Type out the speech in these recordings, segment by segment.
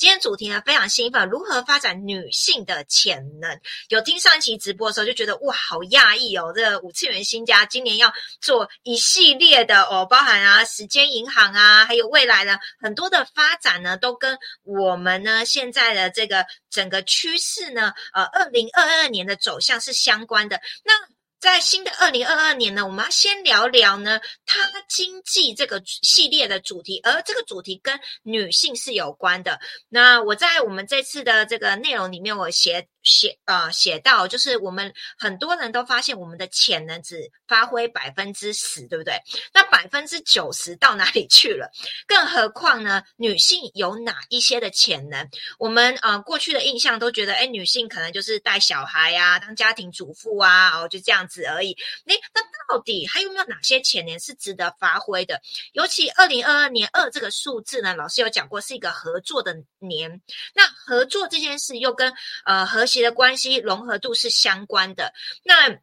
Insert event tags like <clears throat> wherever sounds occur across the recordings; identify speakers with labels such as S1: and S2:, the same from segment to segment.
S1: 今天主题呢非常兴奋，如何发展女性的潜能？有听上一期直播的时候就觉得哇，好讶异哦！这个五次元新家今年要做一系列的哦，包含啊时间银行啊，还有未来的很多的发展呢，都跟我们呢现在的这个整个趋势呢，呃，二零二二年的走向是相关的。那在新的二零二二年呢，我们要先聊聊呢，它经济这个系列的主题，而这个主题跟女性是有关的。那我在我们这次的这个内容里面，我写。写啊，写到就是我们很多人都发现我们的潜能只发挥百分之十，对不对？那百分之九十到哪里去了？更何况呢？女性有哪一些的潜能？我们啊过去的印象都觉得，哎，女性可能就是带小孩啊，当家庭主妇啊，哦，就这样子而已。那那到底还有没有哪些潜能是值得发挥的？尤其二零二二年二这个数字呢，老师有讲过是一个合作的年。那合作这件事又跟呃和谐的关系融合度是相关的，那。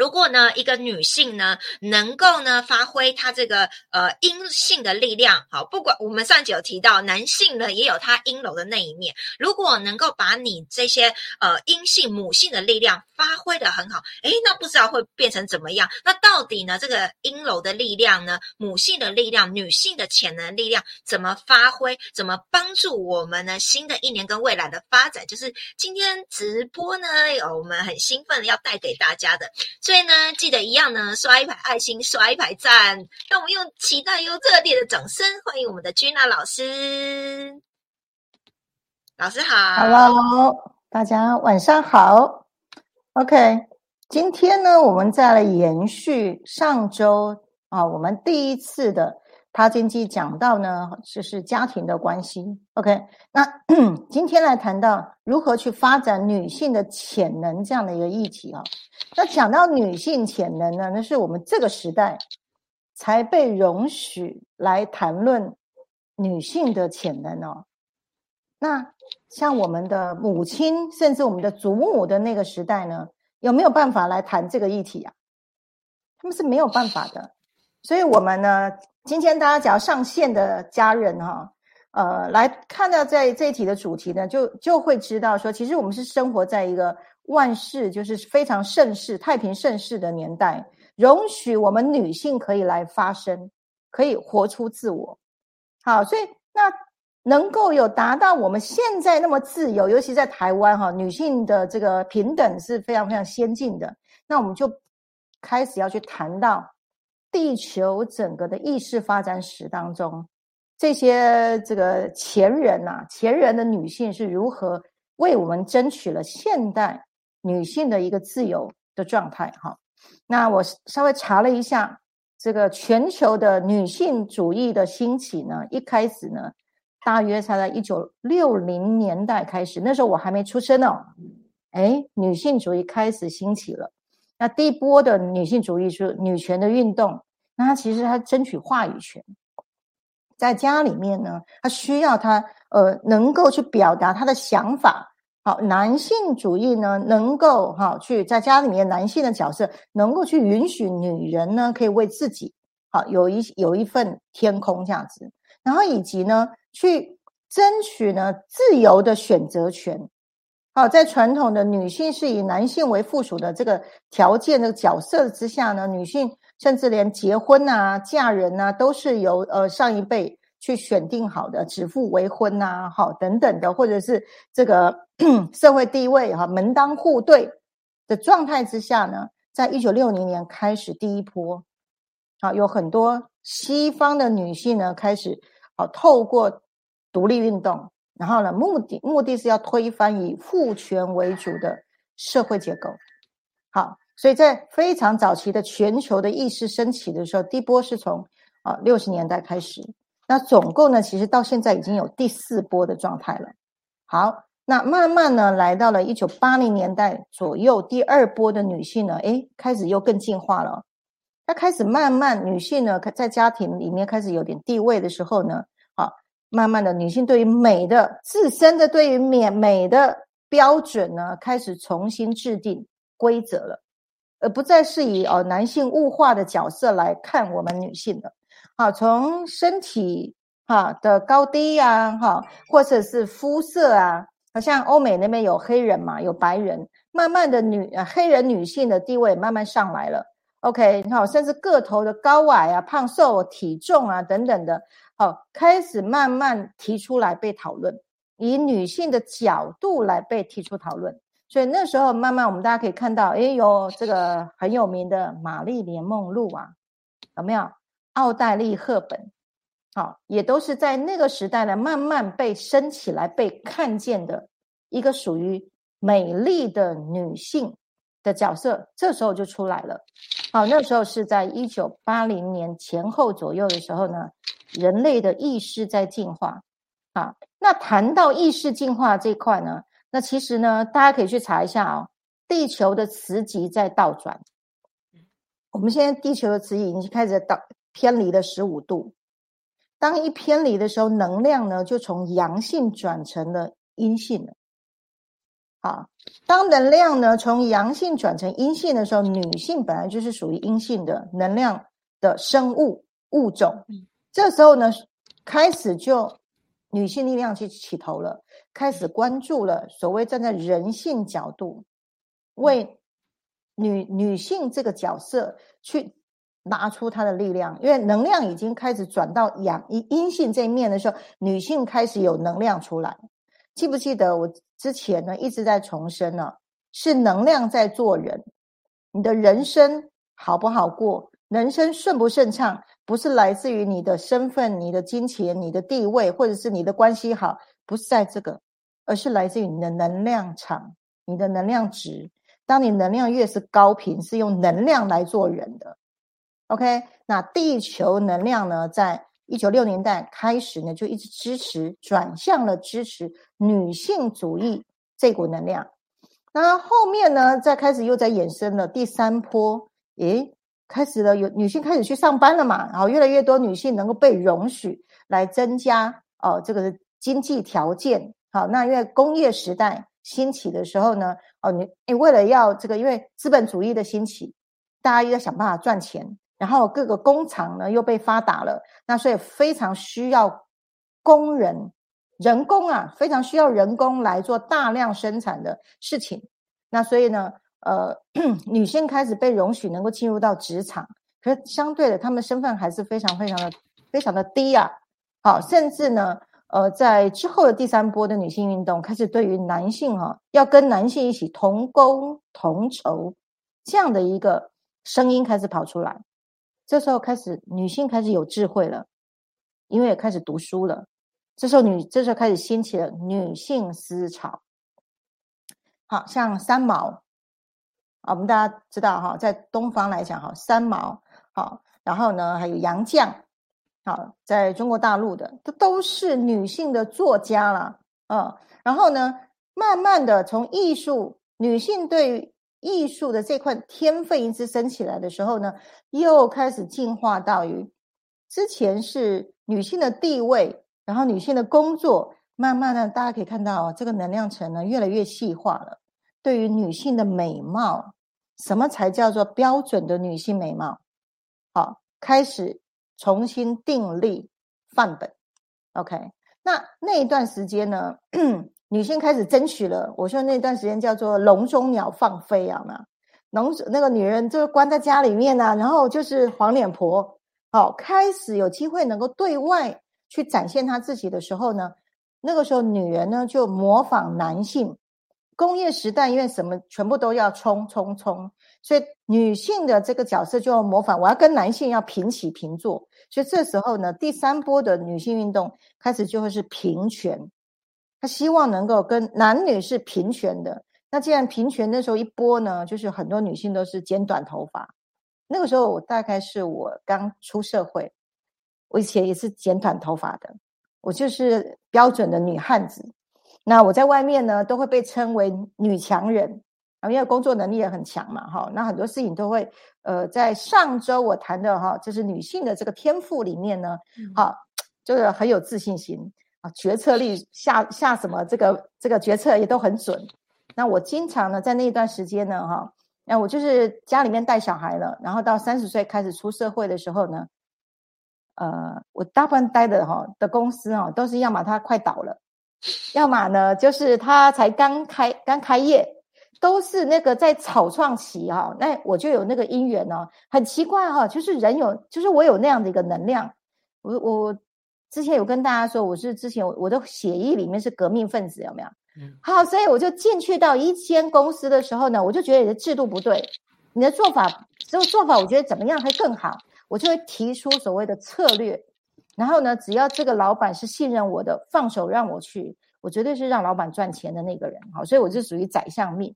S1: 如果呢，一个女性呢，能够呢发挥她这个呃阴性的力量，好，不管我们上集有提到，男性呢也有他阴柔的那一面。如果能够把你这些呃阴性母性的力量发挥的很好，诶，那不知道会变成怎么样？那到底呢这个阴柔的力量呢，母性的力量，女性的潜能力量怎么发挥？怎么帮助我们呢？新的一年跟未来的发展，就是今天直播呢，有我们很兴奋要带给大家的。所以呢，记得一样呢，刷一排爱心，刷一排赞，让我们用期待又热烈的掌声欢迎我们的君娜老师。老师好
S2: ，Hello，大家晚上好。OK，今天呢，我们再来延续上周啊，我们第一次的。他经济讲到呢，就是家庭的关系。OK，那 <clears throat> 今天来谈到如何去发展女性的潜能这样的一个议题啊。那讲到女性潜能呢，那是我们这个时代才被容许来谈论女性的潜能哦。那像我们的母亲，甚至我们的祖母的那个时代呢，有没有办法来谈这个议题啊？他们是没有办法的。所以，我们呢？今天大家只要上线的家人哈，呃，来看到在这一题的主题呢，就就会知道说，其实我们是生活在一个万事就是非常盛世、太平盛世的年代，容许我们女性可以来发声，可以活出自我。好，所以那能够有达到我们现在那么自由，尤其在台湾哈，女性的这个平等是非常非常先进的，那我们就开始要去谈到。地球整个的意识发展史当中，这些这个前人呐，前人的女性是如何为我们争取了现代女性的一个自由的状态？哈，那我稍微查了一下，这个全球的女性主义的兴起呢，一开始呢，大约才在一九六零年代开始，那时候我还没出生呢。哎，女性主义开始兴起了。那第一波的女性主义是女权的运动，那她其实她争取话语权，在家里面呢，她需要她呃能够去表达她的想法。好，男性主义呢能够哈去在家里面男性的角色能够去允许女人呢可以为自己好有一有一份天空这样子，然后以及呢去争取呢自由的选择权。好，在传统的女性是以男性为附属的这个条件的角色之下呢，女性甚至连结婚啊、嫁人啊，都是由呃上一辈去选定好的，指腹为婚呐，好等等的，或者是这个 <clears throat> 社会地位哈门当户对的状态之下呢，在一九六零年开始第一波，好有很多西方的女性呢开始好透过独立运动。然后呢，目的目的是要推翻以父权为主的社会结构。好，所以在非常早期的全球的意识升起的时候，第一波是从啊六十年代开始。那总共呢，其实到现在已经有第四波的状态了。好，那慢慢呢，来到了一九八零年代左右，第二波的女性呢，诶，开始又更进化了。她开始慢慢女性呢，在家庭里面开始有点地位的时候呢。慢慢的，女性对于美的自身的对于美美的标准呢，开始重新制定规则了，而不再是以哦男性物化的角色来看我们女性的。好，从身体哈的高低呀，哈，或者是肤色啊，好像欧美那边有黑人嘛，有白人，慢慢的女黑人女性的地位慢慢上来了。OK，好，甚至个头的高矮啊、胖瘦、体重啊等等的，哦，开始慢慢提出来被讨论，以女性的角度来被提出讨论。所以那时候慢慢我们大家可以看到，哎，有这个很有名的玛丽莲梦露啊，有没有？奥黛丽赫本。好，也都是在那个时代呢，慢慢被升起来、被看见的一个属于美丽的女性的角色，这时候就出来了。好，那时候是在一九八零年前后左右的时候呢，人类的意识在进化。啊，那谈到意识进化这块呢，那其实呢，大家可以去查一下哦，地球的磁极在倒转。我们现在地球的磁极已经开始倒偏离了十五度。当一偏离的时候，能量呢就从阳性转成了阴性了。好，当能量呢从阳性转成阴性的时候，女性本来就是属于阴性的能量的生物物种。这时候呢，开始就女性力量去起头了，开始关注了所谓站在人性角度，为女女性这个角色去。拿出她的力量，因为能量已经开始转到阳阴阴性这一面的时候，女性开始有能量出来。记不记得我之前呢一直在重申呢？是能量在做人，你的人生好不好过，人生顺不顺畅，不是来自于你的身份、你的金钱、你的地位，或者是你的关系好，不是在这个，而是来自于你的能量场、你的能量值。当你能量越是高频，是用能量来做人的。OK，那地球能量呢，在一九六年代开始呢，就一直支持，转向了支持女性主义这股能量。那后面呢，再开始又在衍生了第三波，诶，开始了有女性开始去上班了嘛，然后越来越多女性能够被容许来增加哦这个经济条件。好，那因为工业时代兴起的时候呢，哦你你为了要这个，因为资本主义的兴起，大家又在想办法赚钱。然后各个工厂呢又被发达了，那所以非常需要工人、人工啊，非常需要人工来做大量生产的事情。那所以呢，呃，<clears throat> 女性开始被容许能够进入到职场，可是相对的，她们身份还是非常非常的非常的低啊。好，甚至呢，呃，在之后的第三波的女性运动开始对于男性哈，要跟男性一起同工同酬这样的一个声音开始跑出来。这时候开始，女性开始有智慧了，因为也开始读书了。这时候女，这时候开始兴起了女性思潮。好像三毛啊，我们大家知道哈，在东方来讲哈，三毛好，然后呢还有杨绛，好，在中国大陆的这都是女性的作家了，嗯，然后呢，慢慢的从艺术，女性对。艺术的这块天分一直升起来的时候呢，又开始进化到于之前是女性的地位，然后女性的工作，慢慢的大家可以看到这个能量层呢越来越细化了。对于女性的美貌，什么才叫做标准的女性美貌？好，开始重新订立范本。OK，那那一段时间呢？女性开始争取了，我说那段时间叫做“笼中鸟放飞”啊嘛，笼那个女人就关在家里面啊，然后就是黄脸婆，好，开始有机会能够对外去展现她自己的时候呢，那个时候女人呢就模仿男性，工业时代因为什么全部都要冲冲冲，所以女性的这个角色就要模仿，我要跟男性要平起平坐，所以这时候呢，第三波的女性运动开始就会是平权。他希望能够跟男女是平权的。那既然平权，那时候一波呢，就是很多女性都是剪短头发。那个时候我大概是我刚出社会，我以前也是剪短头发的，我就是标准的女汉子。那我在外面呢，都会被称为女强人啊，因为工作能力也很强嘛，哈。那很多事情都会，呃，在上周我谈的哈，就是女性的这个天赋里面呢，好，就是很有自信心。啊，决策力下下什么这个这个决策也都很准。那我经常呢，在那一段时间呢，哈，那我就是家里面带小孩了，然后到三十岁开始出社会的时候呢，呃，我大部分待的哈的公司哈，都是要么它快倒了，要么呢就是它才刚开刚开业，都是那个在草创期哈。那我就有那个因缘呢，很奇怪哈，就是人有，就是我有那样的一个能量。我我之前有跟大家说，我是之前我的血液里面是革命分子，有没有？嗯。好，所以我就进去到一间公司的时候呢，我就觉得你的制度不对，你的做法这个做法，我觉得怎么样会更好？我就会提出所谓的策略，然后呢，只要这个老板是信任我的，放手让我去，我绝对是让老板赚钱的那个人。好，所以我就属于宰相命。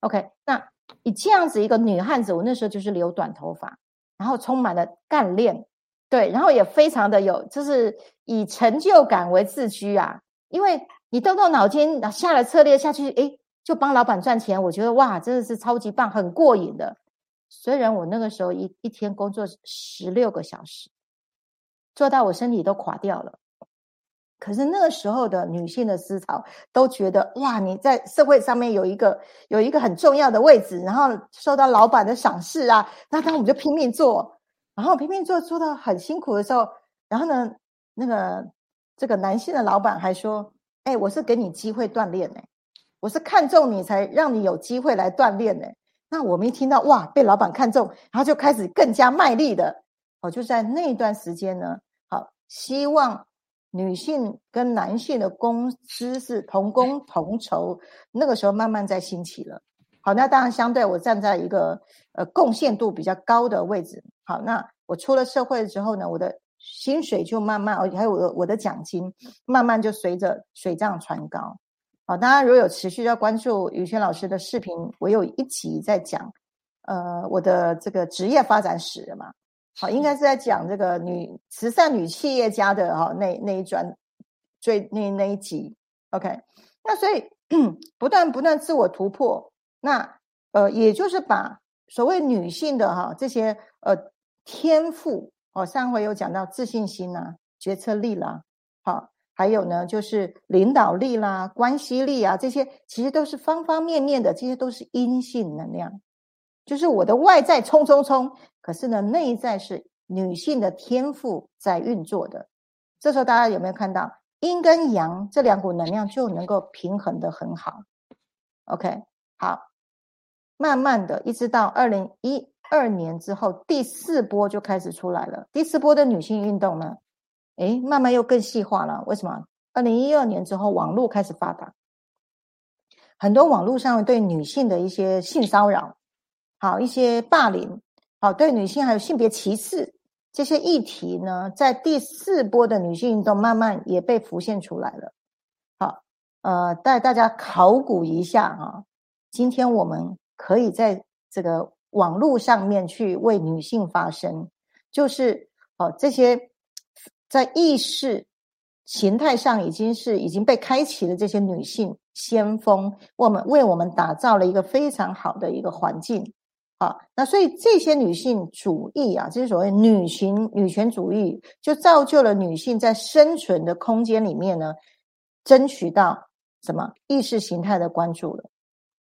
S2: OK，那以这样子一个女汉子，我那时候就是留短头发，然后充满了干练，对，然后也非常的有，就是以成就感为自居啊。因为你动动脑筋下了策略下去，诶，就帮老板赚钱，我觉得哇，真的是超级棒，很过瘾的。虽然我那个时候一一天工作十六个小时，做到我身体都垮掉了，可是那个时候的女性的思潮都觉得哇，你在社会上面有一个有一个很重要的位置，然后受到老板的赏识啊，那当我们就拼命做，然后拼命做做到很辛苦的时候，然后呢，那个这个男性的老板还说，哎，我是给你机会锻炼呢，我是看中你才让你有机会来锻炼呢。那我们一听到哇，被老板看中，然后就开始更加卖力的，哦，就在那一段时间呢，好，希望女性跟男性的工资是同工同酬，那个时候慢慢在兴起了。好，那当然相对我站在一个呃贡献度比较高的位置，好，那我出了社会之后呢，我的薪水就慢慢，还有我的我的奖金慢慢就随着水涨船高。好，大家如果有持续要关注宇轩老师的视频，我有一集在讲，呃，我的这个职业发展史嘛。好，应该是在讲这个女慈善女企业家的哈那那一专最那那一集。OK，那所以 <clears throat> 不断不断自我突破，那呃，也就是把所谓女性的哈这些呃天赋哦，上回有讲到自信心呐、决策力啦，好。还有呢，就是领导力啦、关系力啊，这些其实都是方方面面的，这些都是阴性能量。就是我的外在冲冲冲，可是呢，内在是女性的天赋在运作的。这时候大家有没有看到阴跟阳这两股能量就能够平衡的很好？OK，好，慢慢的，一直到二零一二年之后，第四波就开始出来了。第四波的女性运动呢？哎，慢慢又更细化了。为什么？二零一二年之后，网络开始发达，很多网络上对女性的一些性骚扰，好一些霸凌，好对女性还有性别歧视这些议题呢，在第四波的女性运动慢慢也被浮现出来了。好，呃，带大家考古一下啊，今天我们可以在这个网络上面去为女性发声，就是哦这些。在意识形态上，已经是已经被开启的这些女性先锋，我们为我们打造了一个非常好的一个环境啊。那所以这些女性主义啊，这些所谓女性女权主义，就造就了女性在生存的空间里面呢，争取到什么意识形态的关注了。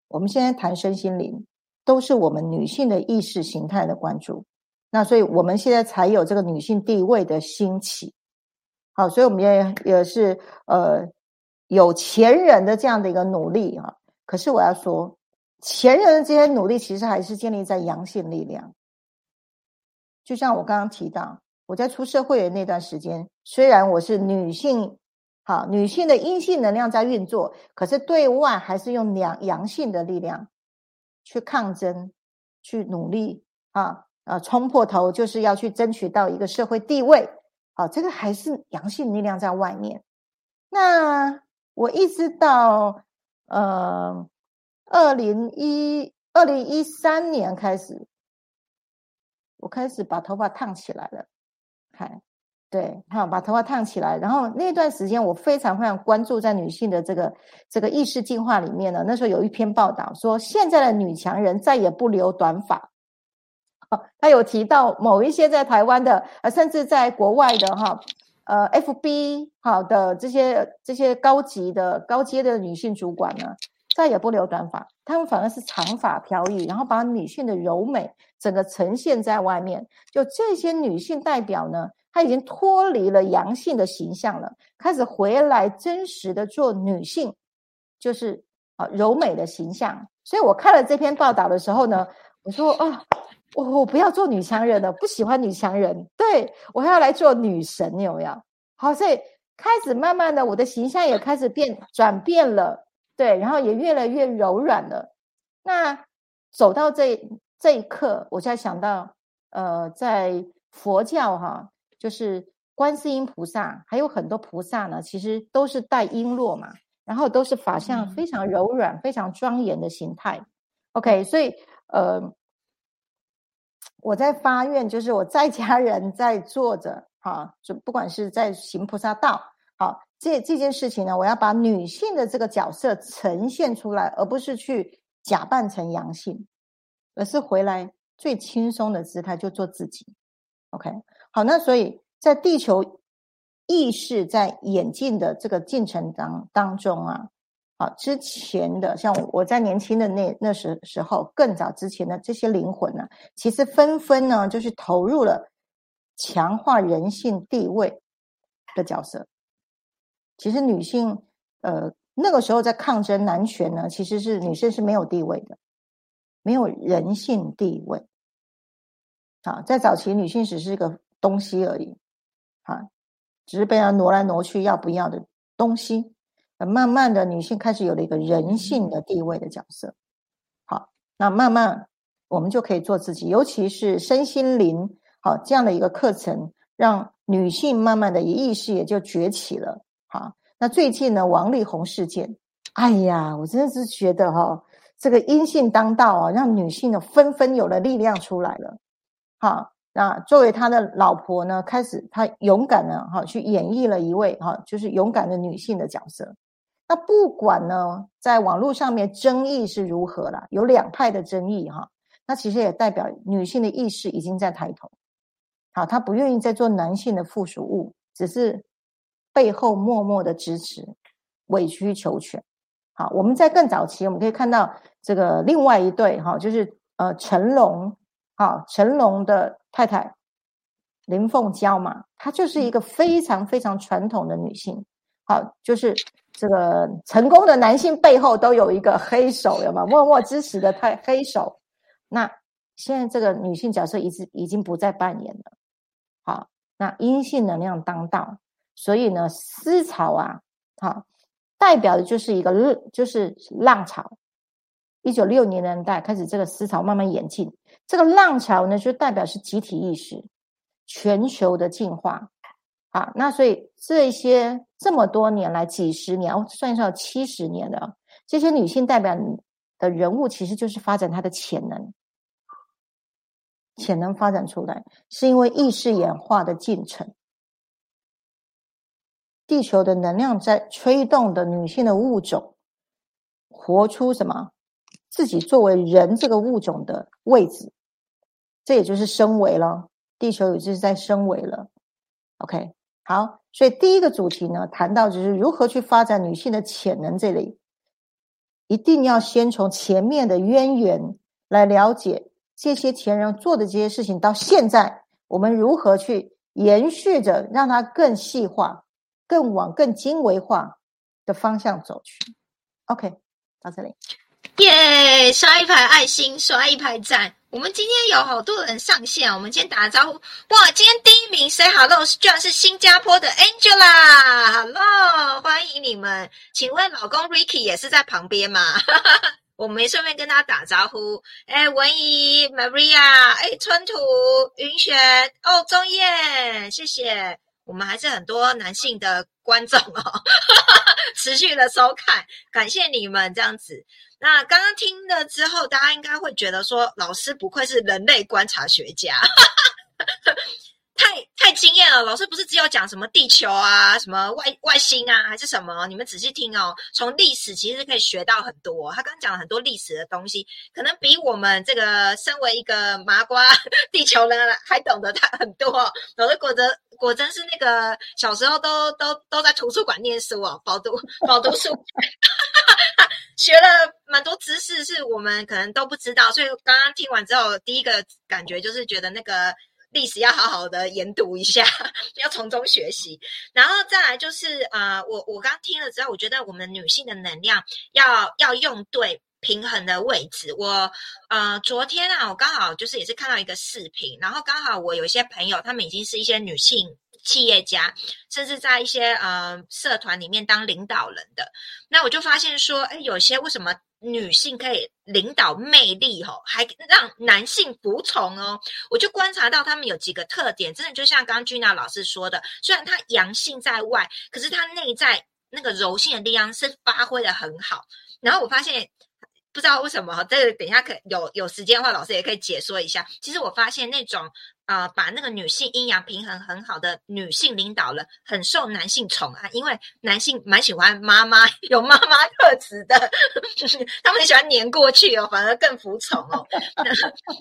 S2: 我们现在谈身心灵，都是我们女性的意识形态的关注。那所以我们现在才有这个女性地位的兴起。好，所以我们也也是呃有前人的这样的一个努力啊。可是我要说，前人的这些努力其实还是建立在阳性力量。就像我刚刚提到，我在出社会的那段时间，虽然我是女性，好女性的阴性能量在运作，可是对外还是用阳阳性的力量去抗争、去努力啊啊，冲破头就是要去争取到一个社会地位。啊，这个还是阳性力量在外面。那我一直到呃二零一二零一三年开始，我开始把头发烫起来了。看，对，好，把头发烫起来。然后那段时间，我非常非常关注在女性的这个这个意识进化里面呢。那时候有一篇报道说，现在的女强人再也不留短发。他有提到某一些在台湾的，呃，甚至在国外的哈，呃，FB 好的这些这些高级的高阶的女性主管呢，再也不留短发，她们反而是长发飘逸，然后把女性的柔美整个呈现在外面。就这些女性代表呢，她已经脱离了阳性的形象了，开始回来真实的做女性，就是啊柔美的形象。所以我看了这篇报道的时候呢，我说啊，我我不要做女强人了，不喜欢女强人，对我要来做女神，有没有？好，所以开始慢慢的，我的形象也开始变转变了，对，然后也越来越柔软了。那走到这这一刻，我才想到，呃，在佛教哈，就是观世音菩萨，还有很多菩萨呢，其实都是带璎珞嘛。然后都是法相非常柔软、非常庄严的形态。OK，所以呃，我在发愿，就是我在家人在做着，哈，就不管是在行菩萨道，好，这这件事情呢，我要把女性的这个角色呈现出来，而不是去假扮成阳性，而是回来最轻松的姿态，就做自己。OK，好，那所以在地球。意识在演进的这个进程当当中啊，啊，之前的像我在年轻的那那时时候，更早之前的这些灵魂呢，其实纷纷呢就是投入了强化人性地位的角色。其实女性呃那个时候在抗争男权呢，其实是女生是没有地位的，没有人性地位。啊，在早期女性只是一个东西而已，啊。只是被他挪来挪去要不要的东西，慢慢的女性开始有了一个人性的地位的角色。好，那慢慢我们就可以做自己，尤其是身心灵好这样的一个课程，让女性慢慢的意识也就崛起了。好，那最近呢，王力宏事件，哎呀，我真的是觉得哈，这个阴性当道啊，让女性呢纷纷有了力量出来了。好。那作为他的老婆呢，开始他勇敢的哈去演绎了一位哈就是勇敢的女性的角色。那不管呢，在网络上面争议是如何了，有两派的争议哈。那其实也代表女性的意识已经在抬头。好，她不愿意再做男性的附属物，只是背后默默的支持，委曲求全。好，我们在更早期，我们可以看到这个另外一对哈，就是呃成龙。好，成龙的太太林凤娇嘛，她就是一个非常非常传统的女性。好，就是这个成功的男性背后都有一个黑手，有吗？默默支持的太黑手。那现在这个女性角色已经已经不再扮演了。好，那阴性能量当道，所以呢，思潮啊，好，代表的就是一个就是浪潮。一九六零年代开始，这个思潮慢慢演进。这个浪潮呢，就代表是集体意识、全球的进化。啊，那所以这些这么多年来，几十年，算上七十年的这些女性代表的人物，其实就是发展她的潜能。潜能发展出来，是因为意识演化的进程。地球的能量在吹动的女性的物种，活出什么？自己作为人这个物种的位置，这也就是升维了。地球也就是在升维了。OK，好，所以第一个主题呢，谈到就是如何去发展女性的潜能。这里一定要先从前面的渊源来了解这些前人做的这些事情，到现在我们如何去延续着，让它更细化、更往更精微化的方向走去。OK，到这里。
S1: 耶！刷一排爱心，刷一排赞。我们今天有好多人上线，我们先打个招呼。哇，今天第一名 say hello 居然是新加坡的 Angela，Hello，欢迎你们。请问老公 Ricky 也是在旁边吗？<laughs> 我们顺便跟他打招呼。哎，文怡、Maria，哎，春土、云雪，哦，钟燕，谢谢。我们还是很多男性的观众哦，<laughs> 持续的收看，感谢你们这样子。那刚刚听了之后，大家应该会觉得说，老师不愧是人类观察学家，<laughs> 太太惊艳了。老师不是只有讲什么地球啊，什么外外星啊，还是什么？你们仔细听哦，从历史其实可以学到很多。他刚刚讲了很多历史的东西，可能比我们这个身为一个麻瓜 <laughs> 地球人还懂得他很多。老师果真果真是那个小时候都都都在图书馆念书哦，饱读饱读书。学了蛮多知识，是我们可能都不知道，所以刚刚听完之后，第一个感觉就是觉得那个历史要好好的研读一下，<laughs> 要从中学习。然后再来就是啊，我我刚听了之后，我觉得我们女性的能量要要用对。平衡的位置，我呃，昨天啊，我刚好就是也是看到一个视频，然后刚好我有一些朋友，他们已经是一些女性企业家，甚至在一些呃社团里面当领导人的，那我就发现说，哎，有些为什么女性可以领导魅力哦，还让男性服从哦？我就观察到他们有几个特点，真的就像刚刚君娜老师说的，虽然他阳性在外，可是他内在那个柔性的力量是发挥的很好，然后我发现。不知道为什么哈，这个等一下可有有时间的话，老师也可以解说一下。其实我发现那种啊，把那个女性阴阳平衡很好的女性领导人，很受男性宠爱，因为男性蛮喜欢妈妈有妈妈特质的，他们很喜欢黏过去哦，反而更服从哦。<laughs>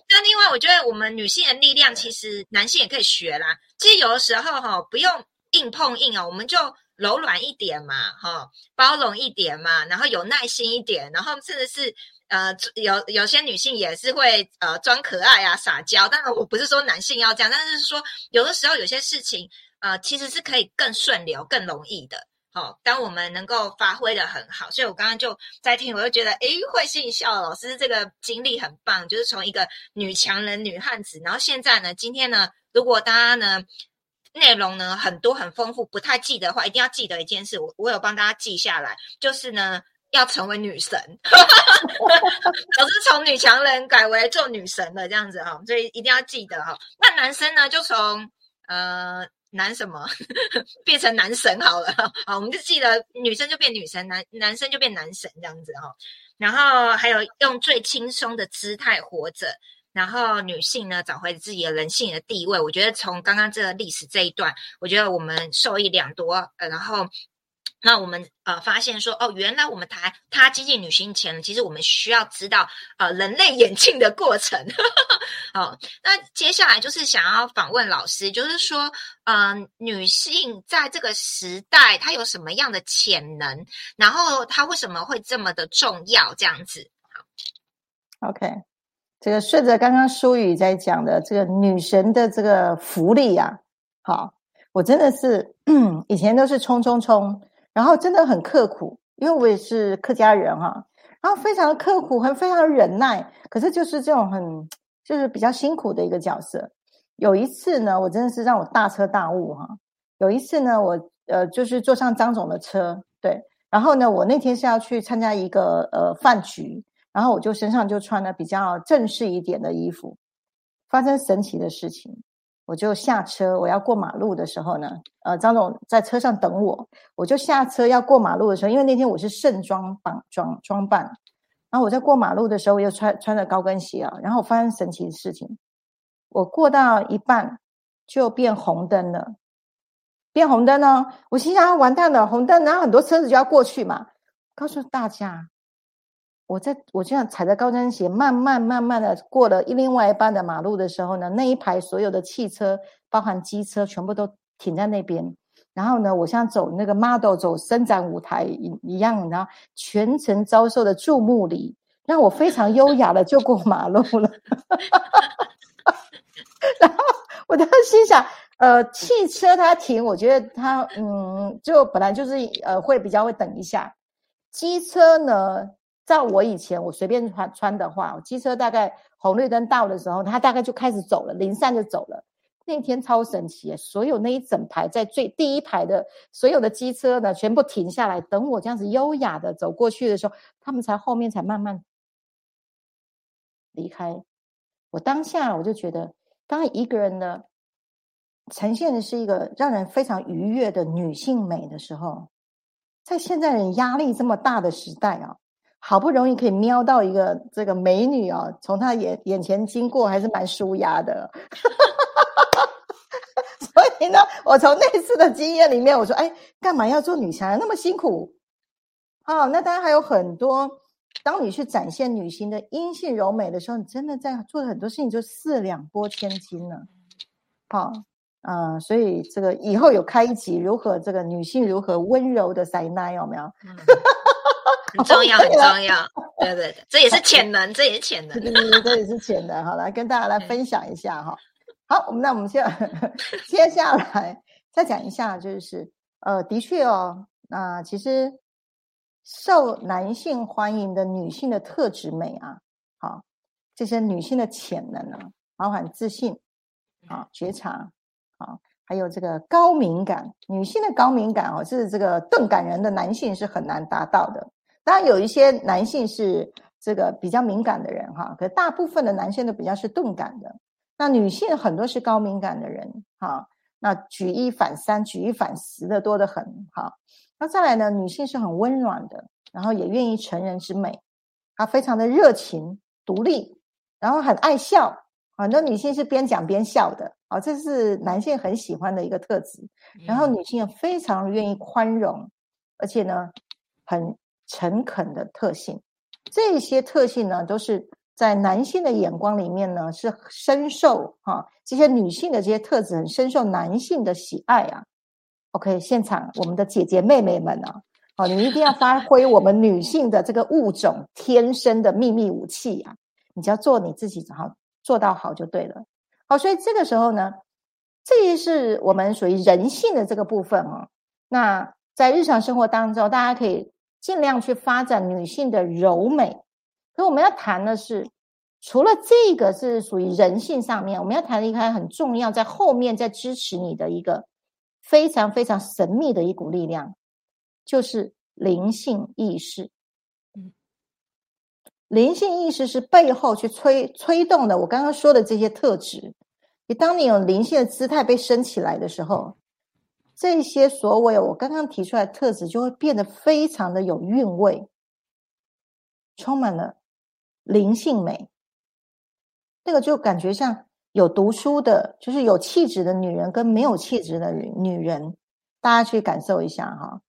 S1: 那另外，我觉得我们女性的力量，其实男性也可以学啦。其实有的时候哈，不用硬碰硬哦，我们就。柔软一点嘛，哈，包容一点嘛，然后有耐心一点，然后甚至是呃，有有些女性也是会呃装可爱啊，撒娇。当然，我不是说男性要这样，但是说有的时候有些事情呃，其实是可以更顺流、更容易的。好，当我们能够发挥的很好，所以我刚刚就在听，我就觉得诶，会心一笑，老师这个经历很棒，就是从一个女强人、女汉子，然后现在呢，今天呢，如果大家呢。内容呢很多很丰富，不太记得的话，一定要记得一件事，我我有帮大家记下来，就是呢要成为女神，<laughs> 老师从女强人改为做女神了，这样子哈，所以一定要记得哈。那男生呢就从呃男什么 <laughs> 变成男神好了，<laughs> 好，我们就记得女生就变女神，男男生就变男神这样子哈。然后还有用最轻松的姿态活着。然后女性呢，找回自己的人性的地位，我觉得从刚刚这个历史这一段，我觉得我们受益良多。呃，然后那我们呃发现说，哦，原来我们谈他接近女性前，其实我们需要知道呃人类演进的过程。<laughs> 好，那接下来就是想要访问老师，就是说，嗯，女性在这个时代她有什么样的潜能？然后她为什么会这么的重要？这样子，
S2: 好，OK。这个顺着刚刚舒宇在讲的这个女神的这个福利呀，好，我真的是以前都是冲冲冲，然后真的很刻苦，因为我也是客家人哈，然后非常刻苦，很非常忍耐，可是就是这种很就是比较辛苦的一个角色。有一次呢，我真的是让我大彻大悟哈。有一次呢，我呃就是坐上张总的车，对，然后呢，我那天是要去参加一个呃饭局。然后我就身上就穿了比较正式一点的衣服，发生神奇的事情，我就下车，我要过马路的时候呢，呃，张总在车上等我，我就下车要过马路的时候，因为那天我是盛装扮装装扮，然后我在过马路的时候又穿穿着高跟鞋啊，然后发生神奇的事情，我过到一半就变红灯了，变红灯呢，我心想完蛋了，红灯，然后很多车子就要过去嘛，告诉大家。我在我这样踩着高跟鞋，慢慢慢慢的过了一另外一半的马路的时候呢，那一排所有的汽车，包含机车，全部都停在那边。然后呢，我像走那个 model 走伸展舞台一一样，然后全程遭受的注目礼，让我非常优雅的就过马路了。<laughs> 然后我当时心想，呃，汽车它停，我觉得它嗯，就本来就是呃会比较会等一下，机车呢。照我以前我随便穿穿的话，机车大概红绿灯到的时候，它大概就开始走了，零散就走了。那天超神奇，所有那一整排在最第一排的所有的机车呢，全部停下来，等我这样子优雅的走过去的时候，他们才后面才慢慢离开。我当下我就觉得，当一个人呢呈现的是一个让人非常愉悦的女性美的时候，在现在人压力这么大的时代啊。好不容易可以瞄到一个这个美女啊，从她眼眼前经过，还是蛮舒压的。<laughs> 所以呢，我从那次的经验里面，我说：“哎，干嘛要做女强人那么辛苦？”好，那当然还有很多。当你去展现女性的阴性柔美的时候，你真的在做很多事情就四两拨千斤了。好，嗯，所以这个以后有开一集，如何这个女性如何温柔的塞奶有没有？<laughs>
S1: 很重要，很 <laughs> 重要。对对对，这也是潜能，这也是潜能。
S2: 对对对，这也是潜能。好，来跟大家来分享一下哈。好，我们那我们接 <laughs> 接下来再讲一下，就是呃，的确哦，那其实受男性欢迎的女性的特质美啊，好，这些女性的潜能啊，包含自信啊、觉察啊，还有这个高敏感。女性的高敏感哦，是这个钝感人的男性是很难达到的。当然，有一些男性是这个比较敏感的人哈，可大部分的男性都比较是钝感的。那女性很多是高敏感的人，哈，那举一反三、举一反十的多得很，哈。那再来呢，女性是很温暖的，然后也愿意成人之美，她非常的热情、独立，然后很爱笑，很多女性是边讲边笑的，啊，这是男性很喜欢的一个特质。然后女性非常愿意宽容，而且呢，很诚恳的特性，这些特性呢，都是。在男性的眼光里面呢，是深受哈这些女性的这些特质很深受男性的喜爱啊。OK，现场我们的姐姐妹妹们啊，好，你一定要发挥我们女性的这个物种天生的秘密武器啊！你只要做你自己，好做到好就对了。好，所以这个时候呢，这也是我们属于人性的这个部分啊。那在日常生活当中，大家可以尽量去发展女性的柔美。所以我们要谈的是，除了这个是属于人性上面，我们要谈的一个很重要，在后面在支持你的一个非常非常神秘的一股力量，就是灵性意识。嗯，灵性意识是背后去催催动的。我刚刚说的这些特质，你当你有灵性的姿态被升起来的时候，这些所谓我刚刚提出来的特质就会变得非常的有韵味，充满了。灵性美，那个就感觉像有读书的，就是有气质的女人跟没有气质的女女人，大家去感受一下哈。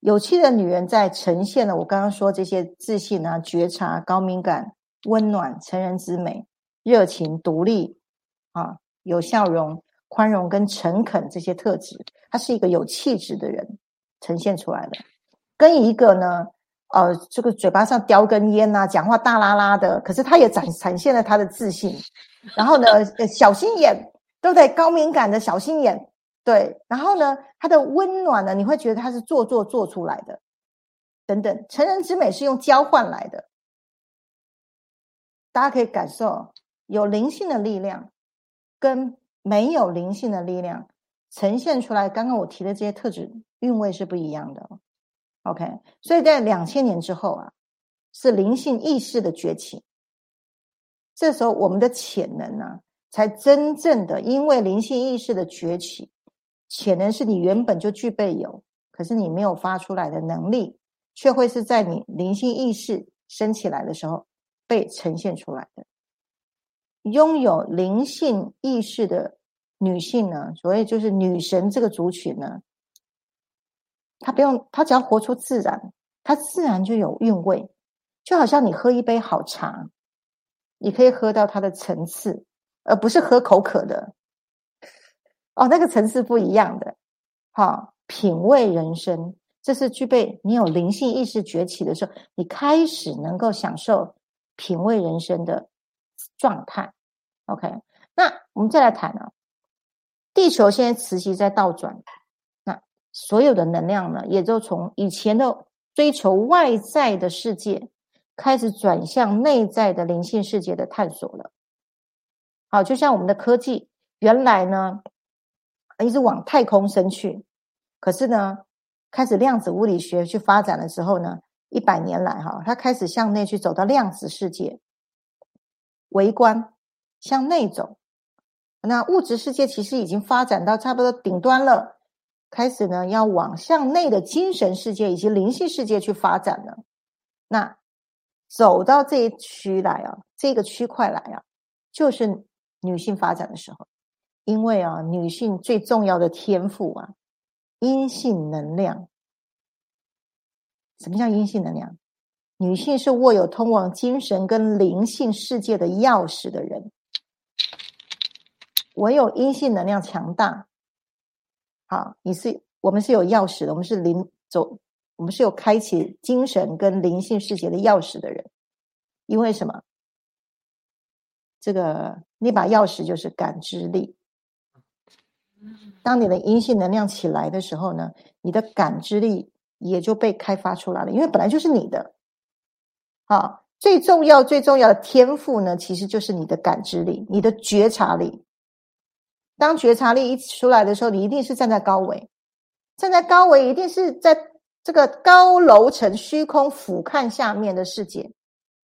S2: 有气的女人在呈现了我刚刚说这些自信啊、觉察、高敏感、温暖、成人之美、热情、独立啊、有笑容、宽容跟诚恳这些特质，他是一个有气质的人呈现出来的，跟一个呢。呃，这个嘴巴上叼根烟呐，讲话大啦啦的，可是他也展展现了他的自信。然后呢，小心眼，都得高敏感的小心眼，对。然后呢，他的温暖呢，你会觉得他是做做做出来的，等等。成人之美是用交换来的，大家可以感受有灵性的力量跟没有灵性的力量呈现出来。刚刚我提的这些特质韵味是不一样的。OK，所以在两千年之后啊，是灵性意识的崛起。这时候我们的潜能呢，才真正的因为灵性意识的崛起，潜能是你原本就具备有，可是你没有发出来的能力，却会是在你灵性意识升起来的时候被呈现出来的。拥有灵性意识的女性呢，所谓就是女神这个族群呢。他不用，他只要活出自然，他自然就有韵味，就好像你喝一杯好茶，你可以喝到它的层次，而不是喝口渴的。哦，那个层次不一样的，哈，品味人生，这是具备你有灵性意识崛起的时候，你开始能够享受品味人生的状态。OK，那我们再来谈啊，地球现在磁极在倒转。那所有的能量呢，也就从以前的追求外在的世界，开始转向内在的灵性世界的探索了。好，就像我们的科技，原来呢一直往太空升去，可是呢，开始量子物理学去发展的时候呢，一百年来哈，它开始向内去走到量子世界，围观向内走。那物质世界其实已经发展到差不多顶端了。开始呢，要往向内的精神世界以及灵性世界去发展了。那走到这一区来啊，这个区块来啊，就是女性发展的时候。因为啊，女性最重要的天赋啊，阴性能量。什么叫阴性能量？女性是握有通往精神跟灵性世界的钥匙的人。唯有阴性能量强大。好，你是我们是有钥匙的，我们是灵走，我们是有开启精神跟灵性世界的钥匙的人。因为什么？这个那把钥匙就是感知力。当你的阴性能量起来的时候呢，你的感知力也就被开发出来了，因为本来就是你的。好，最重要、最重要的天赋呢，其实就是你的感知力、你的觉察力。当觉察力一出来的时候，你一定是站在高维，站在高维，一定是在这个高楼层虚空俯瞰下面的世界，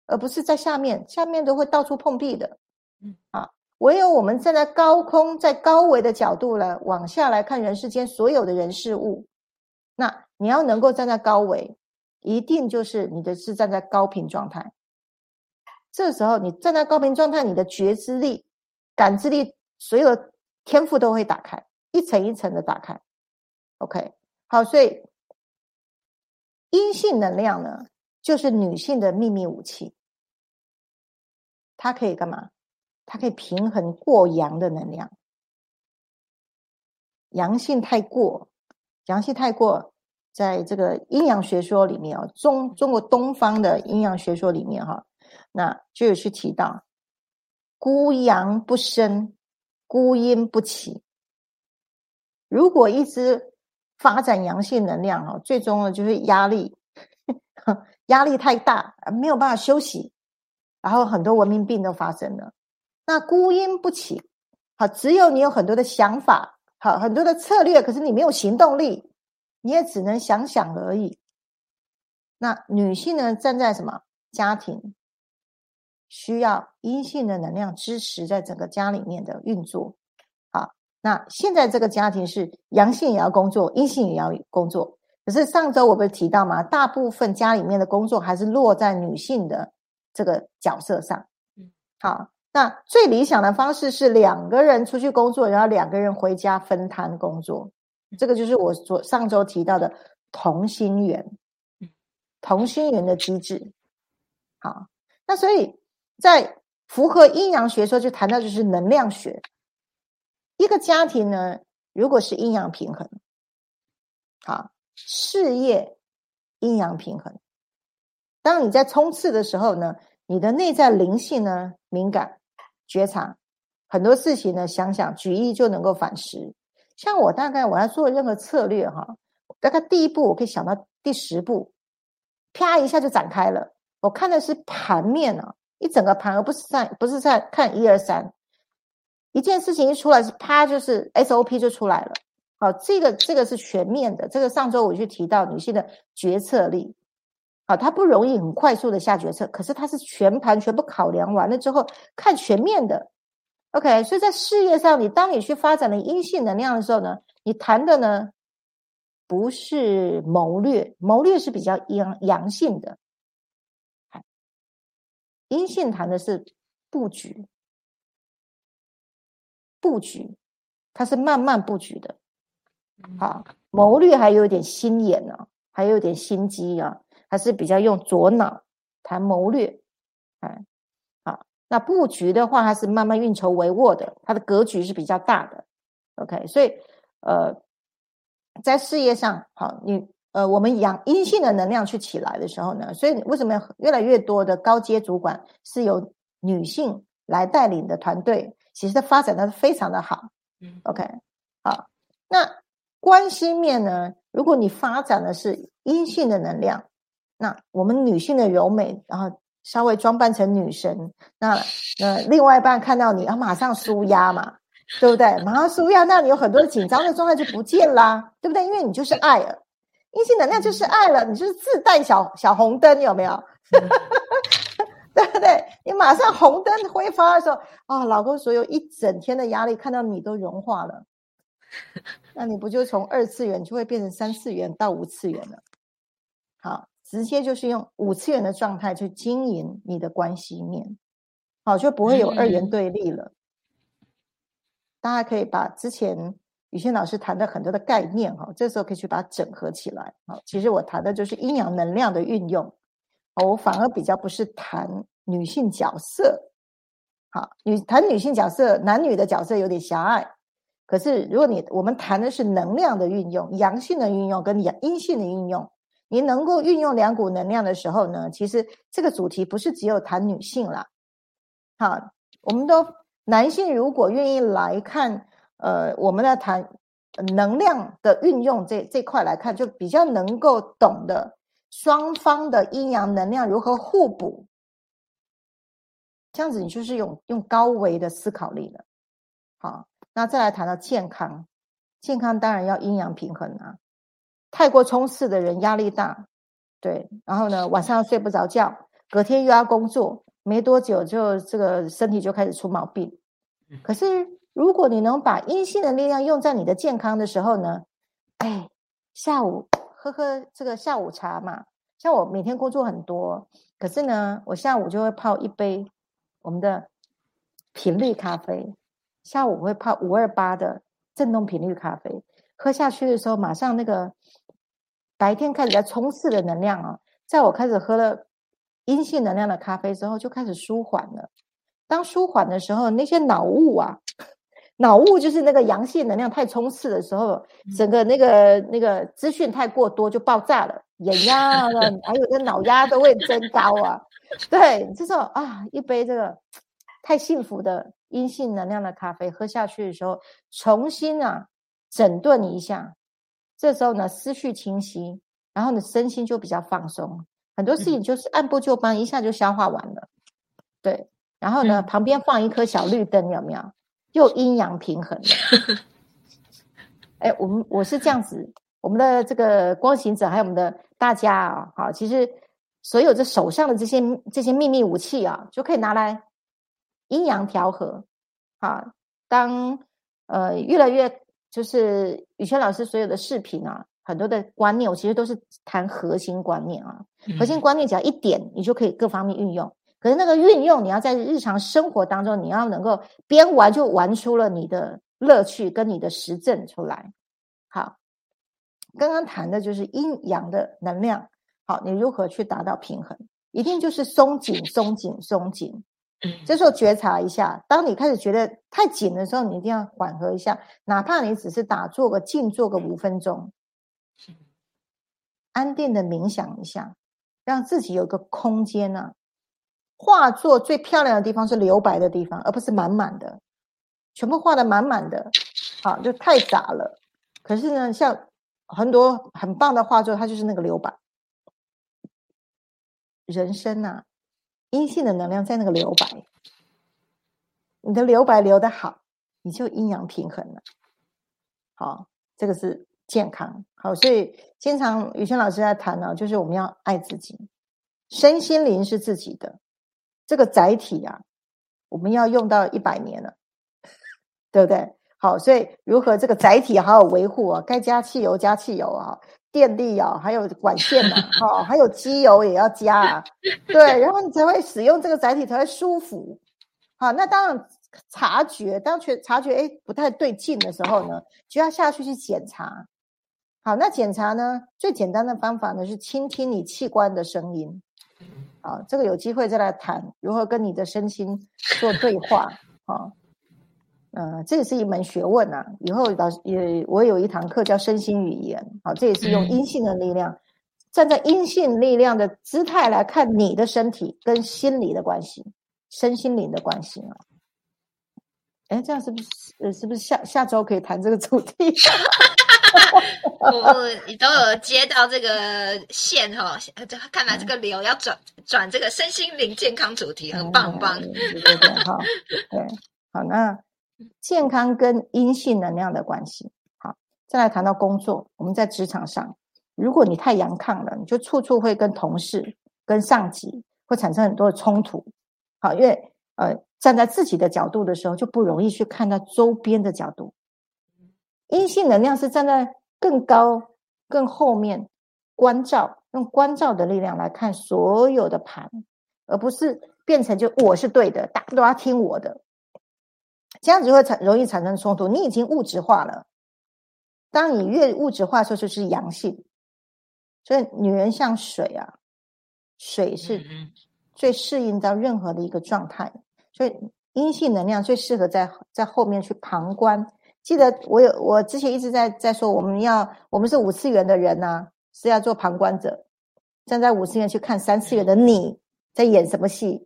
S2: 而不是在下面，下面都会到处碰壁的。嗯，啊。唯有我们站在高空，在高维的角度来往下来看人世间所有的人事物，那你要能够站在高维，一定就是你的是站在高频状态。这时候你站在高频状态，你的觉知力、感知力，所有的天赋都会打开，一层一层的打开。OK，好，所以阴性能量呢，就是女性的秘密武器，它可以干嘛？它可以平衡过阳的能量，阳性太过，阳性太过，在这个阴阳学说里面啊，中中国东方的阴阳学说里面哈，那就有去提到，孤阳不生，孤阴不起。如果一直发展阳性能量哈，最终呢就是压力，<laughs> 压力太大，没有办法休息，然后很多文明病都发生了。那孤阴不起，好，只有你有很多的想法，好，很多的策略，可是你没有行动力，你也只能想想而已。那女性呢，站在什么家庭，需要阴性的能量支持在整个家里面的运作。好，那现在这个家庭是阳性也要工作，阴性也要工作。可是上周我不是提到吗？大部分家里面的工作还是落在女性的这个角色上。嗯，好。那最理想的方式是两个人出去工作，然后两个人回家分摊工作。这个就是我昨上周提到的同心圆，同心圆的机制。好，那所以在符合阴阳学说，就谈到就是能量学。一个家庭呢，如果是阴阳平衡，好，事业阴阳平衡。当你在冲刺的时候呢，你的内在灵性呢敏感。觉察很多事情呢，想想举一就能够反思。像我大概我要做任何策略哈，大概第一步我可以想到第十步，啪一下就展开了。我看的是盘面啊，一整个盘，而不是在不是在看一二三。一件事情一出来是啪，就是 SOP 就出来了。好，这个这个是全面的。这个上周我就提到女性的决策力。好，他不容易很快速的下决策，可是他是全盘全部考量完了之后看全面的，OK。所以在事业上，你当你去发展了阴性能量的时候呢，你谈的呢不是谋略，谋略是比较阳阳性的，阴性谈的是布局，布局它是慢慢布局的，好，谋略还有点心眼呢，还有点心机啊。还是比较用左脑谈谋略，哎，好，那布局的话，它是慢慢运筹帷幄的，它的格局是比较大的。OK，所以呃，在事业上，好，你呃，我们阳阴性的能量去起来的时候呢，所以为什么越来越多的高阶主管是由女性来带领的团队，其实发展的非常的好。嗯，OK，好，那关系面呢，如果你发展的是阴性的能量。那我们女性的柔美，然后稍微装扮成女神，那那另外一半看到你啊，马上舒压嘛，对不对？马上舒压，那你有很多紧张的状态就不见啦，对不对？因为你就是爱了，阴性能量就是爱了，你就是自带小小红灯，有没有？<laughs> 对不对？你马上红灯挥发的时候，啊，老公所有一整天的压力看到你都融化了，<laughs> 那你不就从二次元就会变成三次元到五次元了？好。直接就是用五次元的状态去经营你的关系面，好就不会有二元对立了。大家可以把之前雨欣老师谈的很多的概念哈，这时候可以去把它整合起来。好，其实我谈的就是阴阳能量的运用，我反而比较不是谈女性角色。好，女谈女性角色，男女的角色有点狭隘。可是如果你我们谈的是能量的运用，阳性的运用跟阳阴性的运用。你能够运用两股能量的时候呢，其实这个主题不是只有谈女性啦。好，我们都男性如果愿意来看，呃，我们来谈能量的运用这这块来看，就比较能够懂得双方的阴阳能量如何互补。这样子，你就是用用高维的思考力了。好，那再来谈到健康，健康当然要阴阳平衡啊。太过冲刺的人压力大，对，然后呢晚上睡不着觉，隔天又要工作，没多久就这个身体就开始出毛病。可是如果你能把阴性的力量用在你的健康的时候呢，哎，下午喝喝这个下午茶嘛。像我每天工作很多，可是呢，我下午就会泡一杯。我们的频率咖啡，下午会泡五二八的振动频率咖啡，喝下去的时候，马上那个白天开始在冲刺的能量啊，在我开始喝了阴性能量的咖啡之后，就开始舒缓了。当舒缓的时候，那些脑雾啊，脑雾就是那个阳性能量太充斥的时候，整个那个那个资讯太过多就爆炸了，眼压啊，<laughs> 还有个脑压都会增高啊。<laughs> 对，这时候啊，一杯这个太幸福的阴性能量的咖啡喝下去的时候，重新啊整顿一下，这时候呢思绪清晰，然后你身心就比较放松，很多事情就是按部就班，一下就消化完了。对，然后呢旁边放一颗小绿灯，有没有？又阴阳平衡了。<laughs> 哎，我们我是这样子，我们的这个光行者还有我们的大家啊，好，其实。所有这手上的这些这些秘密武器啊，就可以拿来阴阳调和。啊，当呃越来越就是宇轩老师所有的视频啊，很多的观念，我其实都是谈核心观念啊。核心观念只要一点，你就可以各方面运用。可是那个运用，你要在日常生活当中，你要能够边玩就玩出了你的乐趣跟你的实证出来。好，刚刚谈的就是阴阳的能量。好，你如何去达到平衡？一定就是松紧、松紧、松紧。这时候觉察一下，当你开始觉得太紧的时候，你一定要缓和一下，哪怕你只是打坐个静坐个五分钟，安定的冥想一下，让自己有个空间呢。画作最漂亮的地方是留白的地方，而不是满满的，全部画的满满的，好就太杂了。可是呢，像很多很棒的画作，它就是那个留白。人生呐，阴性的能量在那个留白，你的留白留的好，你就阴阳平衡了。好，这个是健康。好，所以经常宇轩老师在谈呢，就是我们要爱自己，身心灵是自己的这个载体啊，我们要用到一百年了，<laughs> 对不对？好，所以如何这个载体好好维护啊？该加汽油加汽油啊。电力啊，还有管线啊，哈，还有机油也要加啊，对，然后你才会使用这个载体才会舒服。好，那当然察觉，当觉察觉哎不太对劲的时候呢，就要下去去检查。好，那检查呢，最简单的方法呢是倾听你器官的声音。好，这个有机会再来谈如何跟你的身心做对话。啊。嗯，这也是一门学问啊。以后老师也，我有一堂课叫身心语言，好，这也是用阴性的力量，站在阴性力量的姿态来看你的身体跟心理的关系，身心灵的关系啊。哎，这样是不是呃，是不是下下周可以谈这个主题？<laughs> <laughs>
S1: 我你都有接到这个线哈，这看来这个流要转转这个身心灵健康主题，很棒很棒。
S2: 对对对，好，对，好那。健康跟阴性能量的关系，好，再来谈到工作。我们在职场上，如果你太阳亢了，你就处处会跟同事、跟上级会产生很多的冲突。好，因为呃，站在自己的角度的时候，就不容易去看到周边的角度。阴性能量是站在更高、更后面关照，用关照的力量来看所有的盘，而不是变成就我是对的，大家都要听我的。这样子会产容易产生冲突。你已经物质化了，当你越物质化的时候，就是阳性。所以女人像水啊，水是最适应到任何的一个状态。所以阴性能量最适合在在后面去旁观。记得我有我之前一直在在说，我们要我们是五次元的人呐，是要做旁观者，站在五次元去看三次元的你在演什么戏，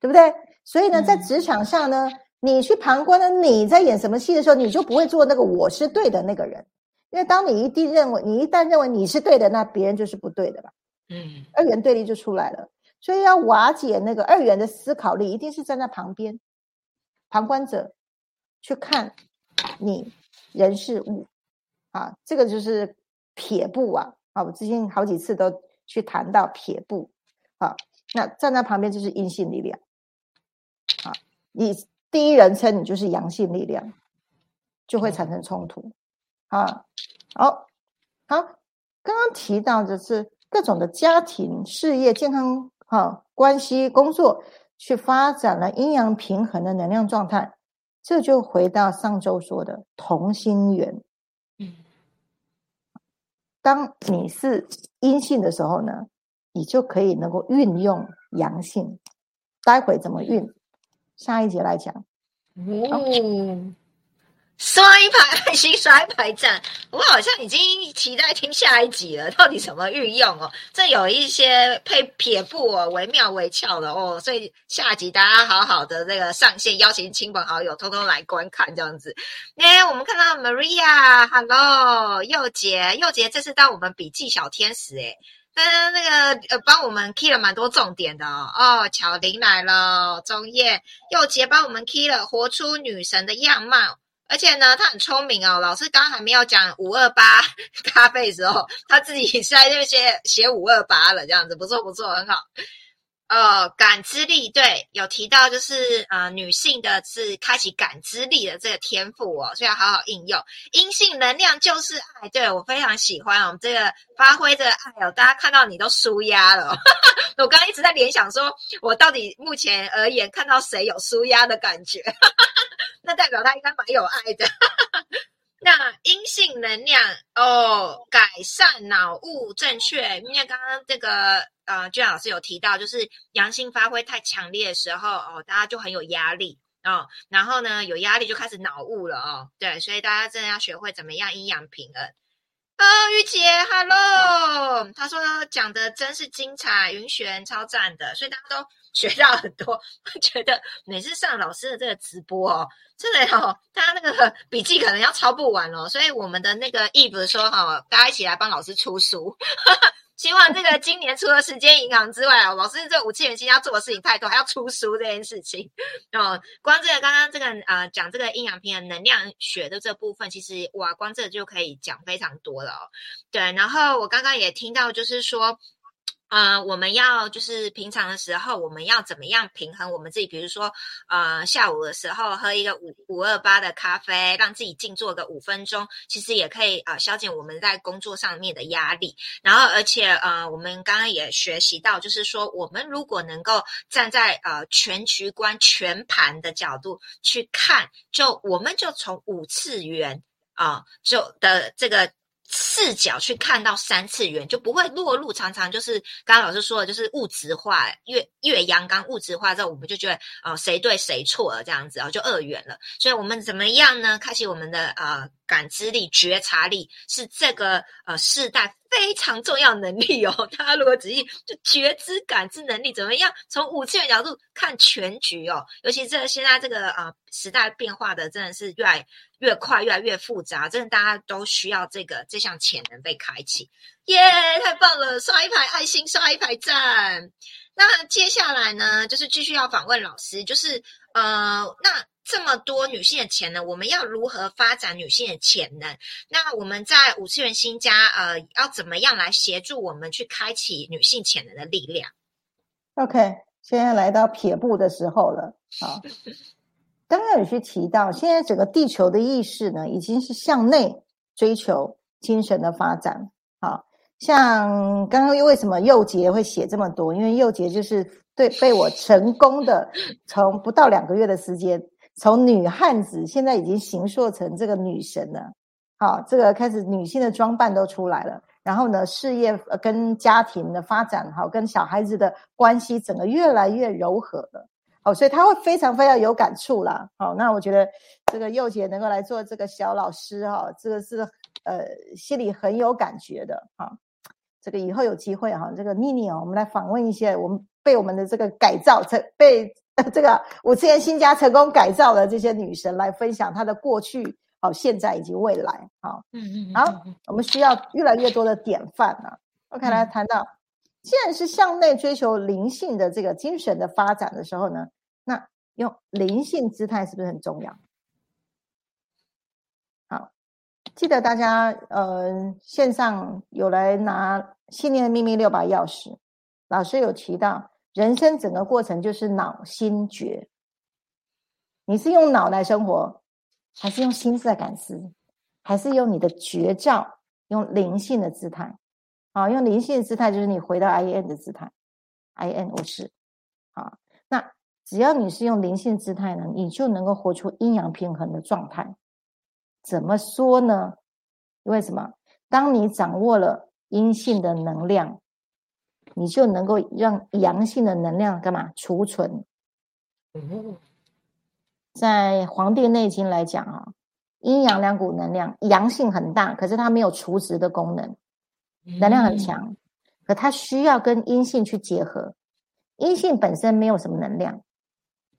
S2: 对不对？所以呢，在职场上呢，你去旁观的你在演什么戏的时候，你就不会做那个我是对的那个人，因为当你一定认为你一旦认为你是对的，那别人就是不对的了。嗯，二元对立就出来了。所以要瓦解那个二元的思考力，一定是站在旁边，旁观者去看你人事物啊，这个就是撇步啊啊！我之前好几次都去谈到撇步啊，那站在旁边就是阴性力量啊，你第一人称你就是阳性力量，就会产生冲突啊。好，好，刚刚提到的是各种的家庭、事业、健康。好，关系工作去发展了阴阳平衡的能量状态，这就回到上周说的同心圆。嗯，当你是阴性的时候呢，你就可以能够运用阳性。待会怎么运？下一节来讲。
S1: 哦。刷一排爱心，刷一排赞，我好像已经期待听下一集了。到底怎么运用哦？这有一些配撇步哦，惟妙惟肖的哦。所以下集大家好好的那个上线，邀请亲朋好友偷偷来观看这样子。哎，我们看到 Maria，Hello，佑杰，佑杰这次到我们笔记小天使哎，嗯，那个呃帮我们 key 了蛮多重点的哦。哦，巧玲来了，钟叶，佑杰帮我们 key 了活出女神的样貌。而且呢，他很聪明哦。老师刚刚还没有讲五二八 <laughs> 咖啡的时候，他自己在那些写五二八了，这样子不错不错，很好。呃，感知力对，有提到就是呃，女性的是开启感知力的这个天赋哦，所以要好好应用。阴性能量就是爱，对我非常喜欢哦，这个发挥的爱哦，大家看到你都舒压了。<laughs> 我刚刚一直在联想，说我到底目前而言看到谁有舒压的感觉？那代表他应该蛮有爱的。那阴性能量哦，改善脑雾正确，因为刚刚这个呃，娟老师有提到，就是阳性发挥太强烈的时候哦，大家就很有压力哦，然后呢，有压力就开始脑雾了哦，对，所以大家真的要学会怎么样阴阳平衡。啊，玉姐，Hello，他说讲的真是精彩，云璇超赞的，所以大家都学到很多。觉得每次上老师的这个直播哦，真的哦，大家那个笔记可能要抄不完哦，所以我们的那个 Eve 说哈，大家一起来帮老师出书。<laughs> 希望这个今年除了时间银行之外哦，老师这五次元星要做的事情太多，还要出书这件事情哦。光这个刚刚这个呃，讲这个阴阳平衡能量学的这部分，其实哇，光这就可以讲非常多了哦。对，然后我刚刚也听到，就是说。呃，我们要就是平常的时候，我们要怎么样平衡我们自己？比如说，呃，下午的时候喝一个五五二八的咖啡，让自己静坐个五分钟，其实也可以啊，消减我们在工作上面的压力。然后，而且呃，我们刚刚也学习到，就是说，我们如果能够站在呃全局观、全盘的角度去看，就我们就从五次元啊，就的这个。视角去看到三次元，就不会落入常常就是刚刚老师说的，就是物质化越越阳刚物质化之后，我们就觉得啊谁对谁错了这样子啊，就二元了。所以我们怎么样呢？开启我们的啊感知力、觉察力，是这个呃世代。非常重要能力哦，<laughs> 大家如果仔细就觉知感知能力怎么样？从五次元角度看全局哦，尤其这现在这个啊时代变化的真的是越来越快，越来越复杂，真的大家都需要这个这项潜能被开启。耶，太棒了！刷一排爱心，刷一排赞。那接下来呢，就是继续要访问老师，就是呃，那。这么多女性的潜能，我们要如何发展女性的潜能？那我们在五次元新家，呃，要怎么样来协助我们去开启女性潜能的力量
S2: ？OK，现在来到撇步的时候了。好，<laughs> 刚刚有去提到，现在整个地球的意识呢，已经是向内追求精神的发展。像刚刚为什么幼杰会写这么多？因为幼杰就是对被我成功的从不到两个月的时间。从女汉子现在已经形塑成这个女神了，好，这个开始女性的装扮都出来了，然后呢，事业跟家庭的发展，好，跟小孩子的关系，整个越来越柔和了，好，所以他会非常非常有感触啦，好，那我觉得这个幼姐能够来做这个小老师哈，这个是呃心里很有感觉的哈，这个以后有机会哈，这个妮妮哦，我们来访问一些我们被我们的这个改造成被。<laughs> 这个五次元新家成功改造的这些女神来分享她的过去、好现在以及未来。好，
S1: 嗯嗯，
S2: 好，我们需要越来越多的典范啊。OK，来谈到，既然是向内追求灵性的这个精神的发展的时候呢，那用灵性姿态是不是很重要？好，记得大家呃线上有来拿信念的秘密六把钥匙，老师有提到。人生整个过程就是脑心觉，你是用脑来生活，还是用心在感思，还是用你的觉照，用灵性的姿态？啊，用灵性的姿态就是你回到 I N 的姿态，I N 我是啊。那只要你是用灵性姿态呢，你就能够活出阴阳平衡的状态。怎么说呢？因为什么？当你掌握了阴性的能量。你就能够让阳性的能量干嘛储存？在《黄帝内经》来讲啊，阴阳两股能量，阳性很大，可是它没有储值的功能，能量很强，可它需要跟阴性去结合。阴性本身没有什么能量，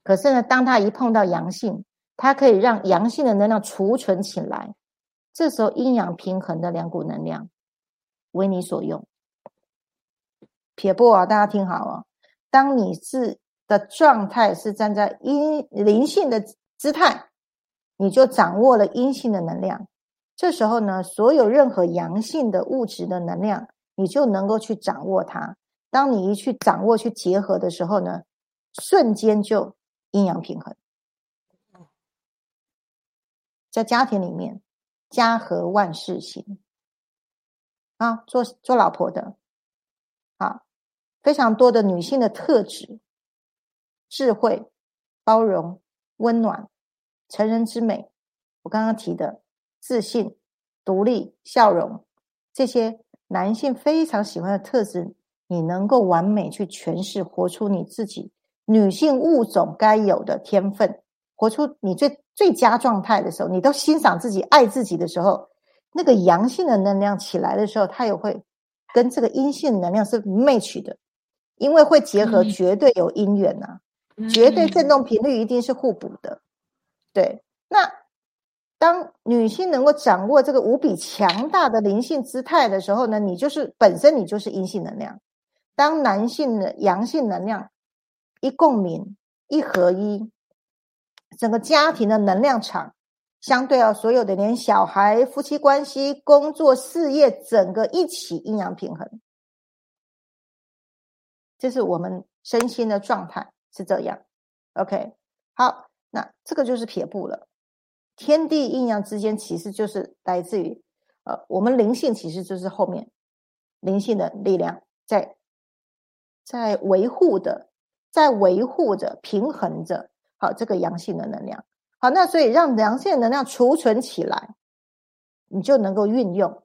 S2: 可是呢，当它一碰到阳性，它可以让阳性的能量储存起来，这时候阴阳平衡的两股能量为你所用。撇步啊，大家听好哦。当你是的状态是站在阴灵性的姿态，你就掌握了阴性的能量。这时候呢，所有任何阳性的物质的能量，你就能够去掌握它。当你一去掌握、去结合的时候呢，瞬间就阴阳平衡。在家庭里面，家和万事兴啊，做做老婆的，啊。非常多的女性的特质：智慧、包容、温暖、成人之美。我刚刚提的自信、独立、笑容，这些男性非常喜欢的特质，你能够完美去诠释，活出你自己女性物种该有的天分，活出你最最佳状态的时候，你都欣赏自己、爱自己的时候，那个阳性的能量起来的时候，它也会跟这个阴性能量是 match 的。因为会结合，绝对有因缘呐，绝对振动频率一定是互补的。对，那当女性能够掌握这个无比强大的灵性姿态的时候呢，你就是本身你就是阴性能量。当男性的阳性能量一共鸣一合一，整个家庭的能量场相对啊，所有的连小孩、夫妻关系、工作、事业，整个一起阴阳平衡。这是我们身心的状态是这样，OK，好，那这个就是撇步了。天地阴阳之间其实就是来自于，呃，我们灵性其实就是后面灵性的力量在在维护的，在维护着平衡着，好这个阳性的能量。好，那所以让阳性能量储存起来，你就能够运用。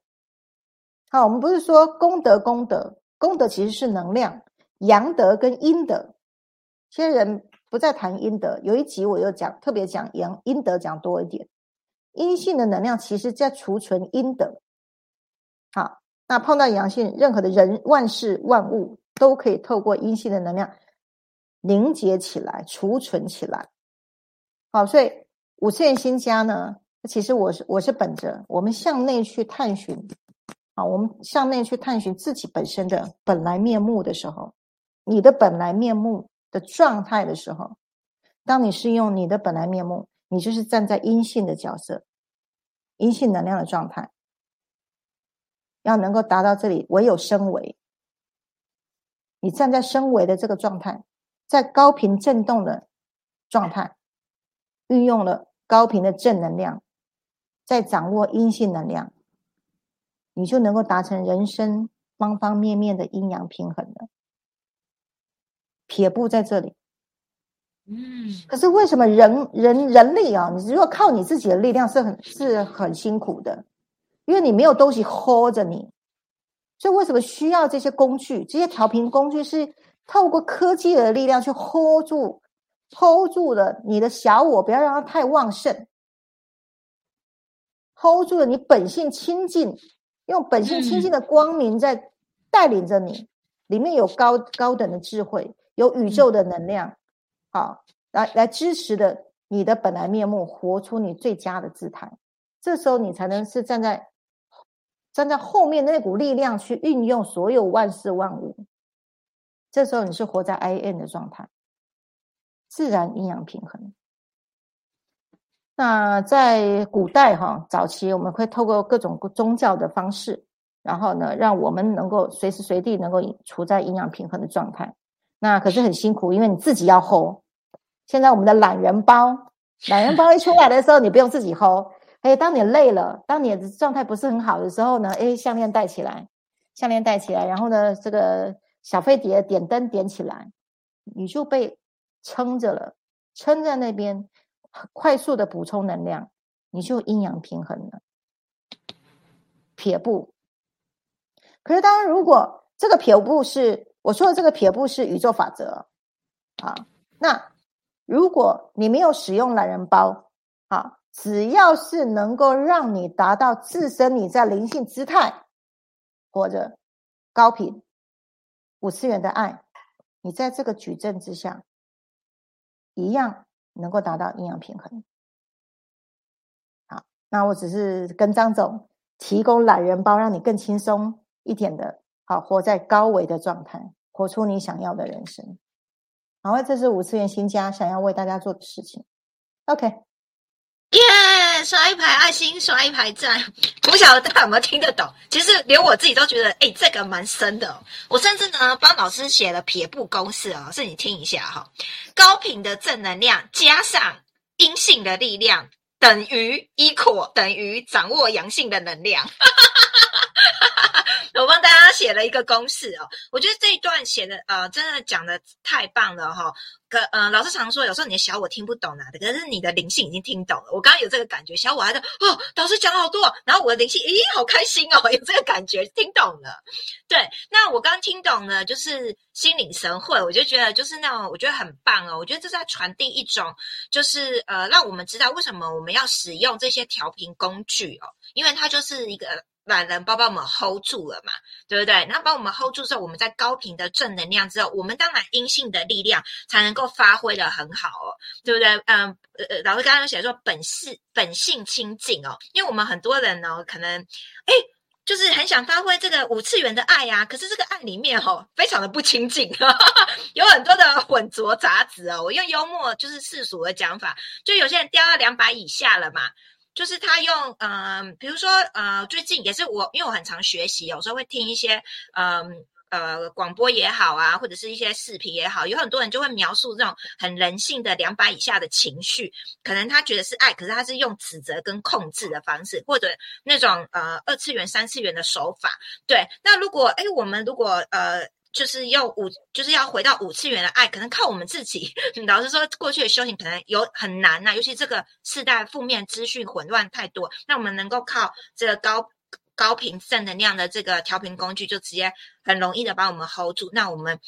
S2: 好，我们不是说功德功德功德其实是能量。阳德跟阴德，现在人不再谈阴德。有一集我又讲，特别讲阳阴德讲多一点。阴性的能量其实在储存阴德。好，那碰到阳性，任何的人、万事、万物都可以透过阴性的能量凝结起来、储存起来。好，所以五次元新家呢，其实我是我是本着我们向内去探寻，啊，我们向内去探寻自己本身的本来面目的时候。你的本来面目的状态的时候，当你是用你的本来面目，你就是站在阴性的角色，阴性能量的状态，要能够达到这里，唯有升维。你站在升维的这个状态，在高频振动的状态，运用了高频的正能量，在掌握阴性能量，你就能够达成人生方方面面的阴阳平衡了。撇步在这里，嗯，可是为什么人人人力啊？你如果靠你自己的力量是很是很辛苦的，因为你没有东西 hold 着你，所以为什么需要这些工具？这些调频工具是透过科技的力量去 hold 住，hold 住了你的小我，不要让它太旺盛，hold 住了你本性清净，用本性清净的光明在带领着你，里面有高高等的智慧。有宇宙的能量，好，来来支持的你的本来面目，活出你最佳的姿态。这时候你才能是站在站在后面那股力量去运用所有万事万物。这时候你是活在 I N 的状态，自然阴阳平衡。那在古代哈，早期我们会透过各种宗教的方式，然后呢，让我们能够随时随地能够处在阴阳平衡的状态。那可是很辛苦，因为你自己要 hold。现在我们的懒人包，懒人包一出来的时候，你不用自己 hold。哎，当你累了，当你的状态不是很好的时候呢？哎，项链戴起来，项链戴起来，然后呢，这个小飞碟点灯点起来，你就被撑着了，撑在那边，快速的补充能量，你就阴阳平衡了。撇步，可是当然，如果这个撇步是我说的这个撇步是宇宙法则啊，那如果你没有使用懒人包啊。只要是能够让你达到自身你在灵性姿态或者高频五次元的爱，你在这个矩阵之下，一样能够达到阴阳平衡。好，那我只是跟张总提供懒人包，让你更轻松一点的，好活在高维的状态，活出你想要的人生。好，这是五次元新家想要为大家做的事情。OK。
S1: 耶！刷一排爱心，刷一排赞。<laughs> 不晓得大家有没有听得懂？其实连我自己都觉得，哎，这个蛮深的。我甚至呢帮老师写了撇步公式啊，是你听一下哈。高频的正能量加上阴性的力量，等于 equal 等于掌握阳性的能量。哈哈 <laughs> 我帮大家写了一个公式哦，我觉得这一段写的呃，真的讲的太棒了哈。可呃，老师常说，有时候你的小我听不懂啊，可是你的灵性已经听懂了。我刚刚有这个感觉，小我还在哦，老师讲了好多，然后我的灵性咦，好开心哦，<laughs> 有这个感觉，听懂了。对，那我刚听懂了，就是心领神会，我就觉得就是那种，我觉得很棒哦。我觉得这是在传递一种，就是呃，让我们知道为什么我们要使用这些调频工具哦，因为它就是一个。懒人包把我们 hold 住了嘛，对不对？然后把我们 hold 住之后，我们在高频的正能量之后，我们当然阴性的力量才能够发挥的很好哦，对不对？嗯，呃，老师刚刚写说本性本性清净哦，因为我们很多人呢，可能哎，就是很想发挥这个五次元的爱呀，可是这个爱里面哦，非常的不清净，<laughs> 有很多的混浊杂质哦。我用幽默就是世俗的讲法，就有些人掉到两百以下了嘛。就是他用，嗯，比如说，呃，最近也是我，因为我很常学习，有时候会听一些，嗯，呃，广播也好啊，或者是一些视频也好，有很多人就会描述这种很人性的两百以下的情绪，可能他觉得是爱，可是他是用指责跟控制的方式，或者那种呃二次元、三次元的手法。对，那如果，哎，我们如果，呃。就是要五，就是要回到五次元的爱，可能靠我们自己。<laughs> 老实说，过去的修行可能有很难呐，尤其这个世代负面资讯混乱太多，那我们能够靠这个高高频正能量的这个调频工具，就直接很容易的把我们 hold 住。那我们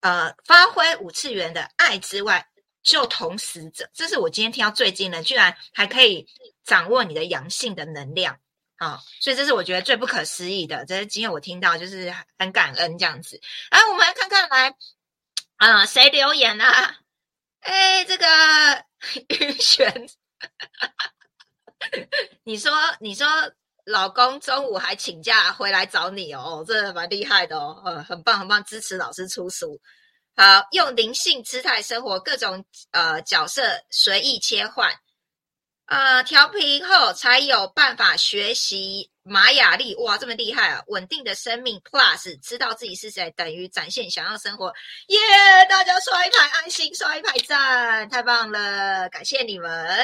S1: 呃发挥五次元的爱之外，就同时这这是我今天听到最惊人，居然还可以掌握你的阳性的能量。啊，所以这是我觉得最不可思议的，这是今天我听到，就是很感恩这样子。来，我们来看看，来，啊，谁留言啊？哎，这个云璇，<laughs> 你说，你说，老公中午还请假回来找你哦，这蛮厉害的哦，呃，很棒，很棒，支持老师出书。好，用灵性姿态生活，各种呃角色随意切换。呃，调频后才有办法学习。玛雅历，哇，这么厉害啊！稳定的生命 Plus，知道自己是谁，等于展现想要生活。耶！大家刷一排爱心，刷一排赞，太棒了，感谢你们。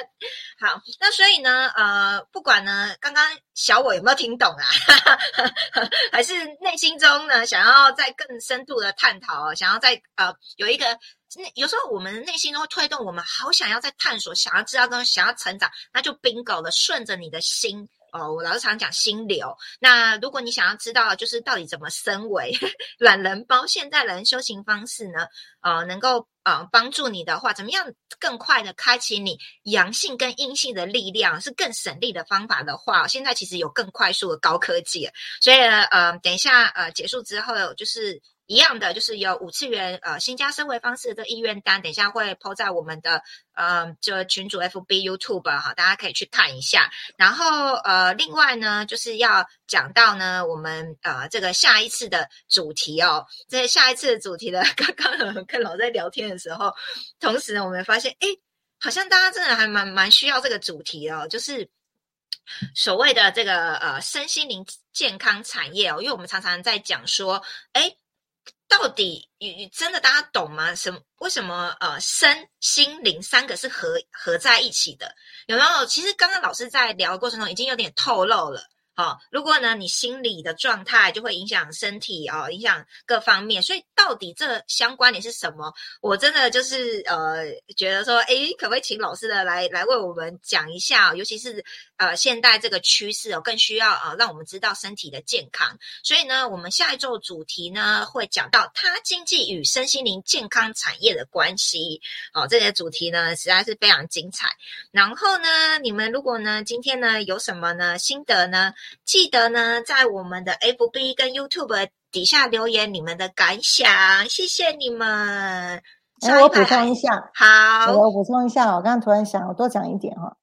S1: 好，那所以呢，呃，不管呢，刚刚小我有没有听懂啊？<laughs> 还是内心中呢，想要再更深度的探讨，想要再呃有一个。那有时候我们内心都会推动我们，好想要在探索，想要知道跟想要成长，那就 bingo 了，顺着你的心哦。我老是常讲心流。那如果你想要知道，就是到底怎么升维，懒人包现代人修行方式呢？呃，能够呃帮助你的话，怎么样更快的开启你阳性跟阴性的力量，是更省力的方法的话，现在其实有更快速的高科技。所以呢，呃，等一下呃结束之后，就是。一样的，就是有五次元呃新加生维方式的意愿单，等一下会抛在我们的呃就群主 FB YouTube 哈，大家可以去看一下。然后呃，另外呢，就是要讲到呢，我们呃这个下一次的主题哦，这下一次的主题呢，刚刚跟老在聊天的时候，同时呢，我们发现哎。好像大家真的还蛮蛮需要这个主题哦，就是所谓的这个呃身心灵健康产业哦，因为我们常常在讲说，哎，到底你真的大家懂吗？什为什么呃身心灵三个是合合在一起的？有没有？其实刚刚老师在聊的过程中已经有点透露了。好，如果呢，你心理的状态就会影响身体哦，影响各方面。所以到底这相关联是什么？我真的就是呃，觉得说，哎，可不可以请老师的来来为我们讲一下？尤其是呃，现代这个趋势哦，更需要啊，让我们知道身体的健康。所以呢，我们下一周主题呢，会讲到它经济与身心灵健康产业的关系。哦，这些主题呢，实在是非常精彩。然后呢，你们如果呢，今天呢，有什么呢心得呢？记得呢，在我们的 FB 跟 YouTube 底下留言你们的感想，谢谢你们。
S2: 哎，我补充一下，
S1: 好，
S2: 我补充一下，我刚刚突然想，我多讲一点哈。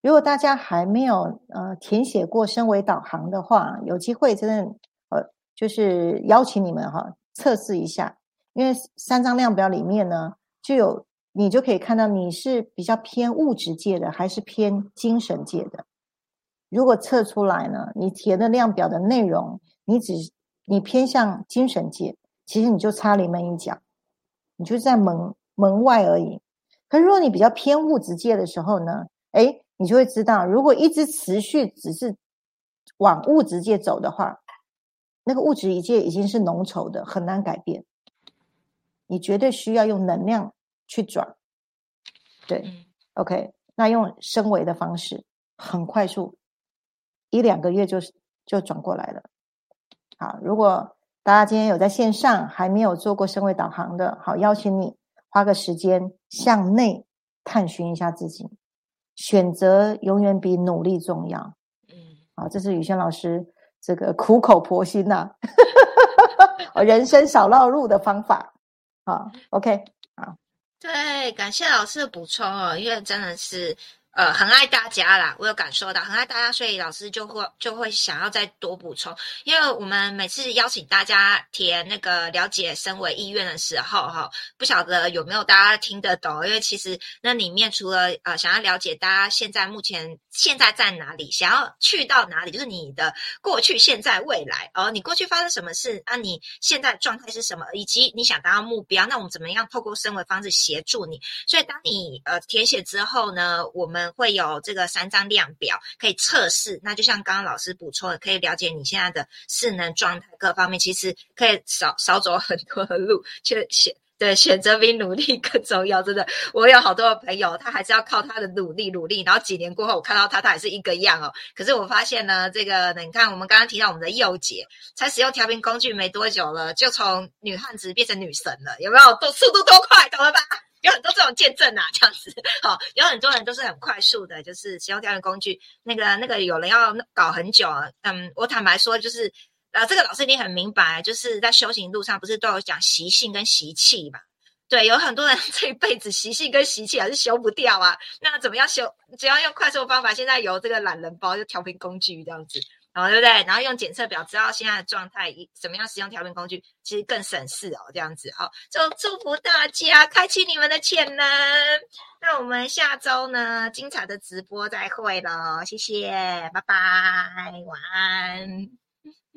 S2: 如果大家还没有呃填写过升维导航的话，有机会真的呃，就是邀请你们哈测试一下，因为三张量表里面呢，就有你就可以看到你是比较偏物质界的，还是偏精神界的。如果测出来呢，你填的量表的内容，你只你偏向精神界，其实你就差临门一脚，你就在门门外而已。可如果你比较偏物质界的时候呢，哎，你就会知道，如果一直持续只是往物质界走的话，那个物质一界已经是浓稠的，很难改变。你绝对需要用能量去转，对，OK，那用升维的方式，很快速。一两个月就就转过来了。好，如果大家今天有在线上还没有做过身位导航的，好，邀请你花个时间向内探寻一下自己。选择永远比努力重要。嗯，好，这是宇轩老师这个苦口婆心呐，<laughs> 人生少绕路的方法。好，OK，好，
S1: 对，感谢老师的补充哦，因为真的是。呃，很爱大家啦，我有感受到很爱大家，所以老师就会就会想要再多补充。因为我们每次邀请大家填那个了解身为意愿的时候，哈，不晓得有没有大家听得懂？因为其实那里面除了呃想要了解大家现在目前现在在哪里，想要去到哪里，就是你的过去、现在、未来哦，你过去发生什么事啊？你现在状态是什么？以及你想达到目标，那我们怎么样透过身为方式协助你？所以当你呃填写之后呢，我们会有这个三张量表可以测试，那就像刚刚老师补充的，可以了解你现在的势能状态各方面，其实可以少少走很多的路，去选对选择比努力更重要。真的，我有好多的朋友，他还是要靠他的努力努力，然后几年过后，我看到他，他还是一个样哦。可是我发现呢，这个你看，我们刚刚提到我们的幼姐，才使用调频工具没多久了，就从女汉子变成女神了，有没有？都速度多快，懂了吧？有很多这种见证啊，这样子，好，有很多人都是很快速的，就是使用调研工具。那个那个有人要搞很久啊，嗯，我坦白说，就是呃，这个老师你很明白，就是在修行路上不是都有讲习性跟习气嘛？对，有很多人 <laughs> 这一辈子习性跟习气还是修不掉啊。那怎么样修？只要用快速的方法，现在有这个懒人包，就调频工具这样子。哦，对不对？然后用检测表知道现在的状态，一怎么样使用调频工具，其实更省事哦。这样子，好，就祝福大家开启你们的潜能。那我们下周呢，精彩的直播再会喽，谢谢，拜拜，晚安。